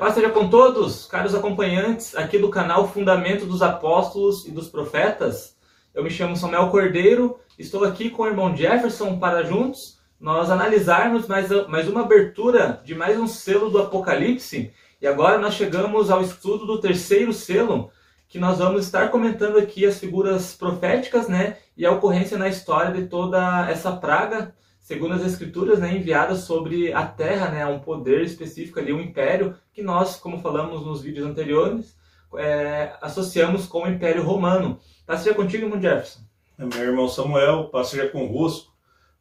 paz seja com todos, caros acompanhantes aqui do canal Fundamento dos Apóstolos e dos Profetas. Eu me chamo Samuel Cordeiro, estou aqui com o irmão Jefferson para juntos nós analisarmos mais, mais uma abertura de mais um selo do Apocalipse. E agora nós chegamos ao estudo do terceiro selo, que nós vamos estar comentando aqui as figuras proféticas, né, e a ocorrência na história de toda essa praga segundo as escrituras, né, enviadas sobre a terra, né, um poder específico ali, um império, que nós, como falamos nos vídeos anteriores, é, associamos com o Império Romano. Paz seja contigo, irmão Jefferson. É, meu irmão Samuel, paz seja convosco,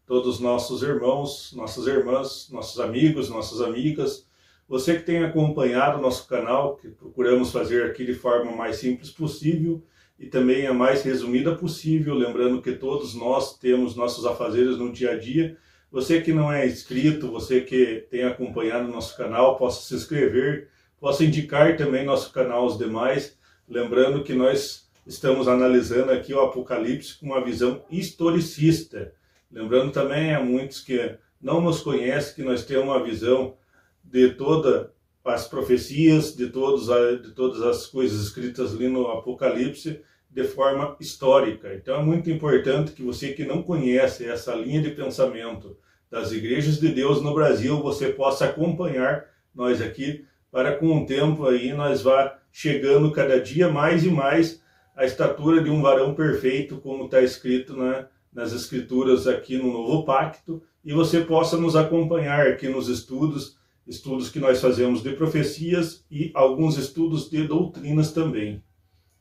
todos os nossos irmãos, nossas irmãs, nossos amigos, nossas amigas, você que tem acompanhado o nosso canal, que procuramos fazer aqui de forma mais simples possível, e também a mais resumida possível, lembrando que todos nós temos nossos afazeres no dia a dia. Você que não é inscrito, você que tem acompanhado nosso canal, possa se inscrever, possa indicar também nosso canal aos demais, lembrando que nós estamos analisando aqui o Apocalipse com uma visão historicista. Lembrando também a muitos que não nos conhecem que nós temos uma visão de toda as profecias, de, todos, de todas as coisas escritas ali no Apocalipse, de forma histórica. Então é muito importante que você que não conhece essa linha de pensamento das igrejas de Deus no Brasil, você possa acompanhar nós aqui para com o tempo aí nós vá chegando cada dia mais e mais a estatura de um varão perfeito, como está escrito na, nas escrituras aqui no Novo Pacto, e você possa nos acompanhar aqui nos estudos, estudos que nós fazemos de profecias e alguns estudos de doutrinas também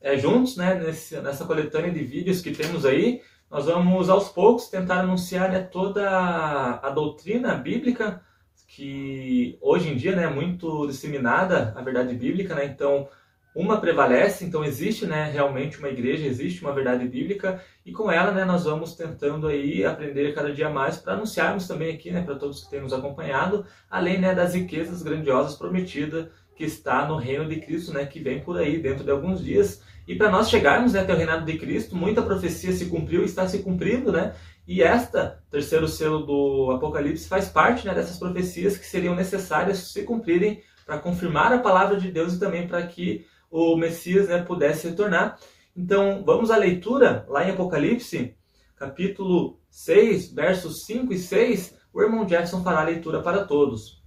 é, juntos, né, nesse, nessa coletânea de vídeos que temos aí, nós vamos aos poucos tentar anunciar né, toda a doutrina bíblica que hoje em dia né, é muito disseminada, a verdade bíblica, né? Então, uma prevalece, então existe né, realmente uma igreja, existe uma verdade bíblica, e com ela né, nós vamos tentando aí aprender cada dia mais para anunciarmos também aqui né, para todos que têm nos acompanhado, além né, das riquezas grandiosas prometidas que está no reino de Cristo, né, que vem por aí dentro de alguns dias. E para nós chegarmos né, até o reinado de Cristo, muita profecia se cumpriu e está se cumprindo, né? E esta, terceiro selo do Apocalipse, faz parte né, dessas profecias que seriam necessárias se cumprirem para confirmar a palavra de Deus e também para que o Messias né, pudesse retornar. Então, vamos à leitura lá em Apocalipse, capítulo 6, versos 5 e 6. O irmão Jackson fará a leitura para todos.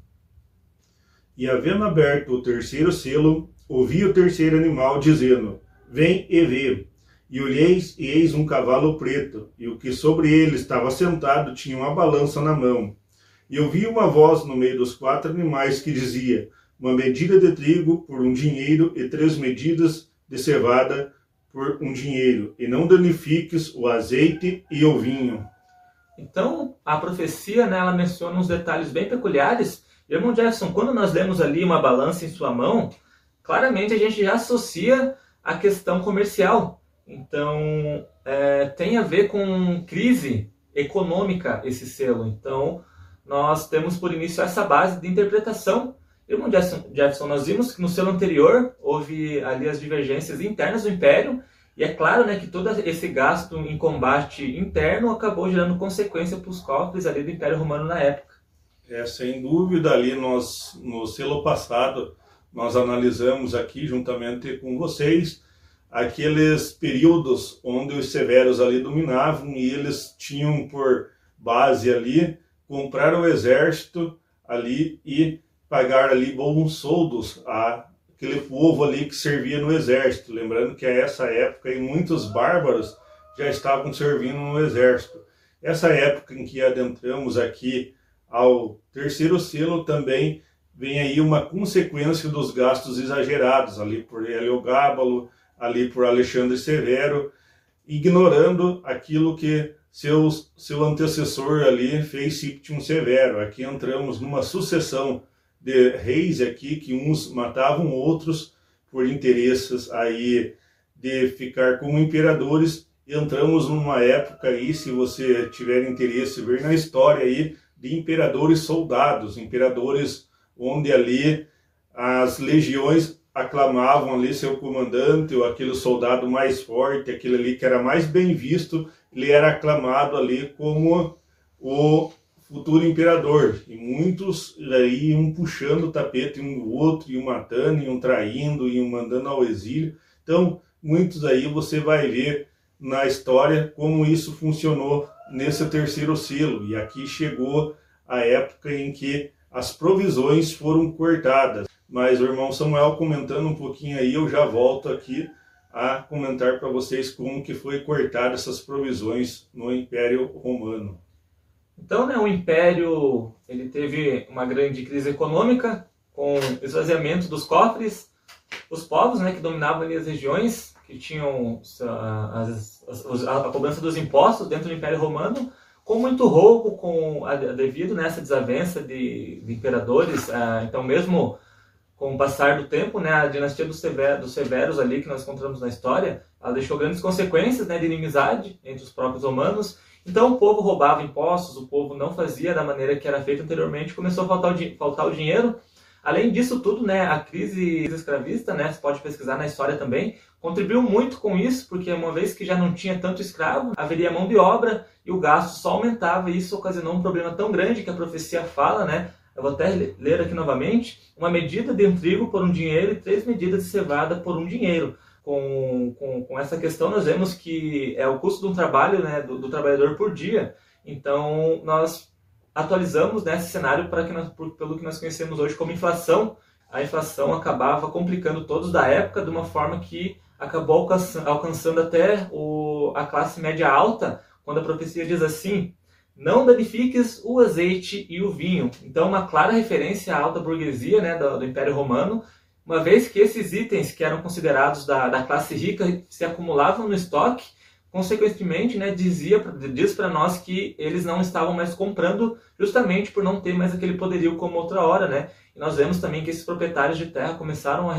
E havendo aberto o terceiro selo, ouvi o terceiro animal dizendo: Vem e vê. E olheis, e eis um cavalo preto, e o que sobre ele estava sentado tinha uma balança na mão. E ouvi uma voz no meio dos quatro animais que dizia: Uma medida de trigo por um dinheiro, e três medidas de cevada por um dinheiro, e não danifiques o azeite e o vinho. Então, a profecia, né, ela menciona uns detalhes bem peculiares Irmão Jefferson, quando nós lemos ali uma balança em sua mão, claramente a gente já associa a questão comercial. Então, é, tem a ver com crise econômica esse selo. Então, nós temos por início essa base de interpretação. Irmão Jefferson, nós vimos que no selo anterior houve ali as divergências internas do Império, e é claro né, que todo esse gasto em combate interno acabou gerando consequência para os cofres ali do Império Romano na época. É, sem dúvida, ali nós, no selo passado, nós analisamos aqui, juntamente com vocês, aqueles períodos onde os severos ali dominavam e eles tinham por base ali comprar o exército ali e pagar ali bons soldos a aquele povo ali que servia no exército. Lembrando que a essa época e muitos bárbaros já estavam servindo no exército. Essa época em que adentramos aqui ao terceiro selo também vem aí uma consequência dos gastos exagerados ali por Heliogábalo, ali por Alexandre Severo, ignorando aquilo que seu, seu antecessor ali fez Septim Severo. Aqui entramos numa sucessão de reis aqui que uns matavam outros por interesses aí de ficar como imperadores. Entramos numa época aí, se você tiver interesse ver na história aí, de imperadores soldados, imperadores onde ali as legiões aclamavam ali seu comandante ou aquele soldado mais forte, aquele ali que era mais bem visto, ele era aclamado ali como o futuro imperador. E muitos aí iam puxando o tapete um do outro, iam matando, iam traindo, iam mandando ao exílio. Então, muitos aí você vai ver na história como isso funcionou nesse terceiro selo. E aqui chegou a época em que as provisões foram cortadas. Mas o irmão Samuel comentando um pouquinho aí, eu já volto aqui a comentar para vocês como que foi cortada essas provisões no Império Romano. Então, né, o Império ele teve uma grande crise econômica com esvaziamento dos cofres, os povos né, que dominavam ali as regiões que tinham as, a, a cobrança dos impostos dentro do Império Romano, com muito roubo, com a, devido nessa desavença de, de imperadores. Ah, então, mesmo com o passar do tempo, né, a dinastia dos, dos Severos ali que nós encontramos na história, ela deixou grandes consequências né, de inimizade entre os próprios romanos. Então o povo roubava impostos, o povo não fazia da maneira que era feito anteriormente, começou a faltar o, faltar o dinheiro. Além disso tudo, né, a crise escravista, né, você pode pesquisar na história também, contribuiu muito com isso, porque uma vez que já não tinha tanto escravo, haveria mão de obra e o gasto só aumentava, e isso ocasionou um problema tão grande que a profecia fala, né, eu vou até ler aqui novamente, uma medida de um trigo por um dinheiro e três medidas de cevada por um dinheiro. Com, com, com essa questão, nós vemos que é o custo de um trabalho né, do, do trabalhador por dia. Então, nós atualizamos né, esse cenário para que nós, pelo que nós conhecemos hoje como inflação. A inflação acabava complicando todos da época de uma forma que acabou alcançando até o, a classe média alta, quando a profecia diz assim: não danifiques o azeite e o vinho. Então, uma clara referência à alta burguesia né, do, do, Império Romano, uma vez que esses itens que eram considerados da, da classe rica se acumulavam no estoque, consequentemente, né, dizia, diz para nós que eles não estavam mais comprando justamente por não ter mais aquele poderio como outra hora, né? E nós vemos também que esses proprietários de terra começaram a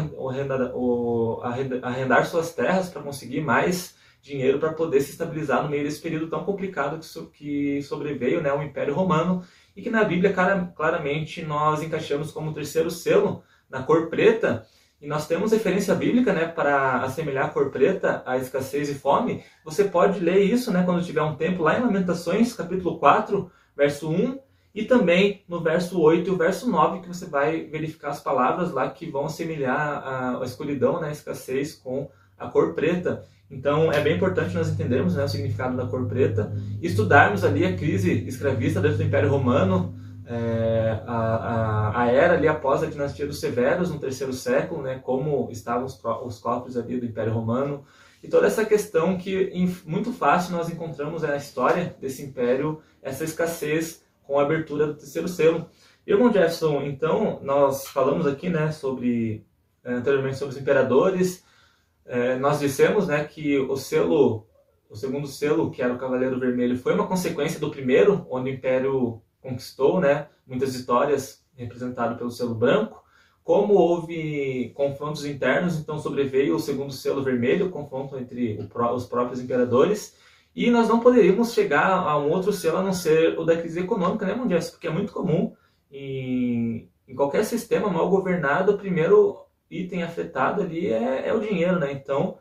arrendar, suas terras para conseguir mais dinheiro para poder se estabilizar no meio desse período tão complicado que, so, que sobreveio né, o Império Romano e que na Bíblia claramente nós encaixamos como terceiro selo na cor preta e nós temos referência bíblica né, para assemelhar a cor preta à escassez e fome. Você pode ler isso né, quando tiver um tempo lá em Lamentações, capítulo 4, verso 1, e também no verso 8 e o verso 9, que você vai verificar as palavras lá que vão assemelhar a, escuridão, né, a escassez com a cor preta. Então é bem importante nós entendermos né, o significado da cor preta, estudarmos ali a crise escravista dentro do Império Romano, é, a, a, a, era ali após a dinastia dos Severos no terceiro século, né, como estavam os, os cofres ali do Império Romano, e toda essa questão que em, muito fácil nós encontramos na história desse império, essa escassez com a abertura do terceiro selo. Irmão Jefferson, então nós falamos aqui né, sobre é, anteriormente sobre os imperadores, é, nós dissemos né, que o selo, o segundo selo, que era o Cavaleiro Vermelho, foi uma consequência do primeiro, onde o Império conquistou né, muitas vitórias, representado pelo selo branco. Como houve confrontos internos, então sobreveio o segundo selo vermelho, confronto entre os próprios imperadores. E nós não poderíamos chegar a um outro selo a não ser o da crise econômica, né, Mundial? Porque é muito comum em, em qualquer sistema mal governado, primeiro item afetado ali é, é o dinheiro, né? Então,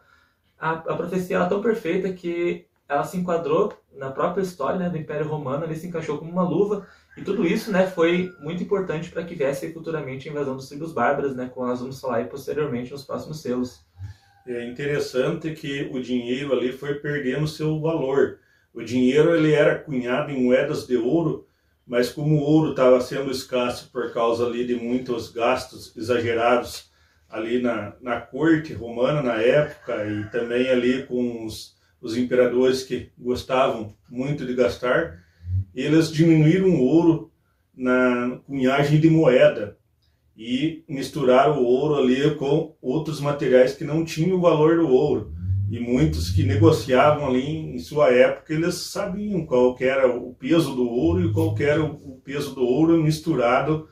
a, a profecia é tão perfeita que ela se enquadrou na própria história né, do Império Romano, ali se encaixou como uma luva, e tudo isso né, foi muito importante para que viesse futuramente a invasão dos tribos bárbaras, né, como nós vamos falar posteriormente nos próximos selos. É interessante que o dinheiro ali foi perdendo seu valor. O dinheiro ele era cunhado em moedas de ouro, mas como o ouro estava sendo escasso por causa ali de muitos gastos exagerados ali na, na corte romana na época e também ali com os, os imperadores que gostavam muito de gastar, eles diminuíram o ouro na cunhagem de moeda e misturaram o ouro ali com outros materiais que não tinham o valor do ouro. E muitos que negociavam ali em sua época, eles sabiam qual era o peso do ouro e qual era o peso do ouro misturado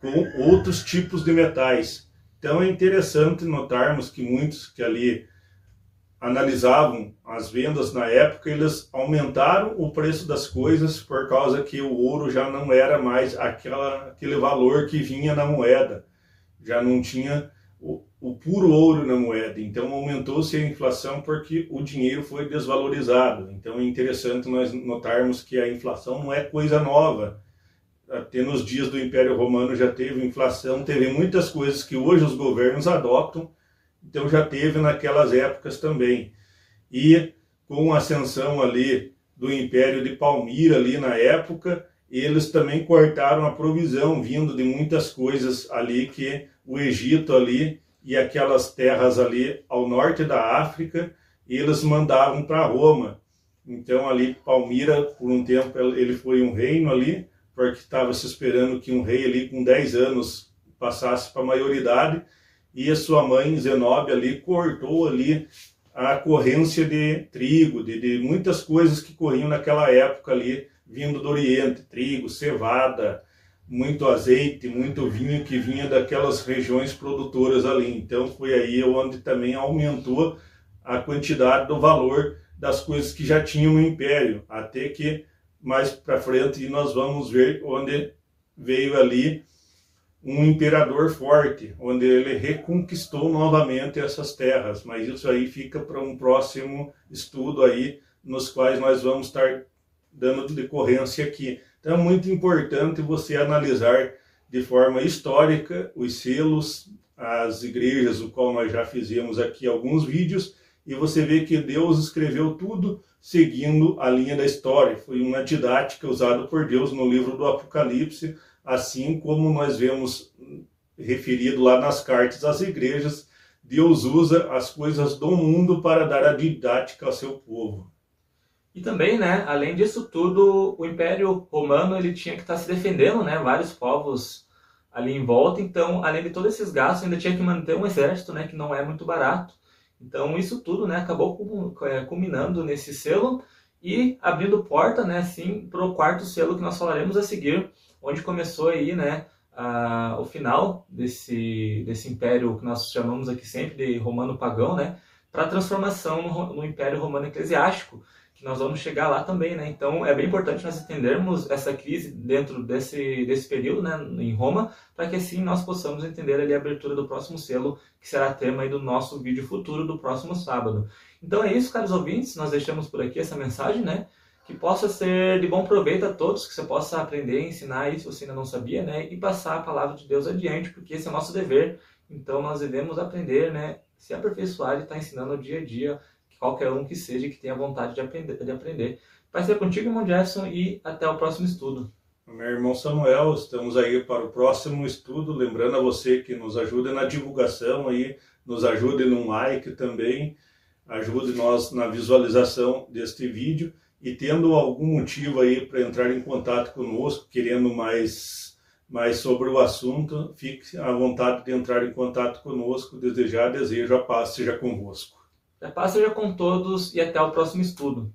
com outros tipos de metais. Então é interessante notarmos que muitos que ali analisavam as vendas na época, eles aumentaram o preço das coisas por causa que o ouro já não era mais aquela, aquele valor que vinha na moeda, já não tinha o, o puro ouro na moeda. Então aumentou-se a inflação porque o dinheiro foi desvalorizado. Então é interessante nós notarmos que a inflação não é coisa nova, até nos dias do Império Romano já teve inflação, teve muitas coisas que hoje os governos adotam, então já teve naquelas épocas também. E com a ascensão ali do Império de Palmira ali na época, eles também cortaram a provisão vindo de muitas coisas ali que o Egito ali e aquelas terras ali ao norte da África, eles mandavam para Roma. Então ali Palmira, por um tempo, ele foi um reino ali, porque estava se esperando que um rei ali com 10 anos passasse para a maioridade, e a sua mãe Zenóbia ali cortou ali a corrência de trigo, de, de muitas coisas que corriam naquela época ali, vindo do Oriente, trigo, cevada, muito azeite, muito vinho que vinha daquelas regiões produtoras ali. Então foi aí onde também aumentou a quantidade do valor das coisas que já tinham no império, até que mais para frente nós vamos ver onde veio ali um imperador forte, onde ele reconquistou novamente essas terras, mas isso aí fica para um próximo estudo aí, nos quais nós vamos estar dando decorrência aqui. Então é muito importante você analisar de forma histórica os selos, as igrejas, o qual nós já fizemos aqui alguns vídeos, e você vê que Deus escreveu tudo seguindo a linha da história. Foi uma didática usada por Deus no livro do Apocalipse, assim como nós vemos referido lá nas cartas às igrejas, Deus usa as coisas do mundo para dar a didática ao seu povo. E também, né, além disso tudo, o Império Romano ele tinha que estar se defendendo, né, vários povos ali em volta. Então, além de todos esses gastos, ainda tinha que manter um exército, né, que não é muito barato. Então, isso tudo, né, acabou é, culminando nesse selo e abrindo porta, né, assim, para o quarto selo que nós falaremos a seguir, onde começou aí, né, a, o final desse, desse império que nós chamamos aqui sempre de romano pagão, né, para a transformação no, no império romano eclesiástico, que nós vamos chegar lá também, né? Então é bem importante nós entendermos essa crise dentro desse, desse período, né, em Roma, para que assim nós possamos entender ali a abertura do próximo selo, que será tema do nosso vídeo futuro do próximo sábado. Então é isso, caros ouvintes, nós deixamos por aqui essa mensagem, né? Que possa ser de bom proveito a todos, que você possa aprender ensinar se você ainda não sabia, né? E passar a palavra de Deus adiante, porque esse é o nosso dever. Então nós devemos aprender, né? Se aperfeiçoar e estar tá ensinando dia a dia qualquer um que seja que tenha vontade de aprender. De aprender. Vai ser contigo, irmão Jefferson, e até o próximo estudo. Meu irmão Samuel, estamos aí para o próximo estudo. Lembrando a você que nos ajude na divulgação aí, nos ajude no like também, ajude nós na visualização deste vídeo e tendo algum motivo aí para entrar em contato conosco, querendo mais, mais sobre o assunto, fique à vontade de entrar em contato conosco. Desejar, desejo a paz seja convosco. A paz seja com todos e até o próximo estudo.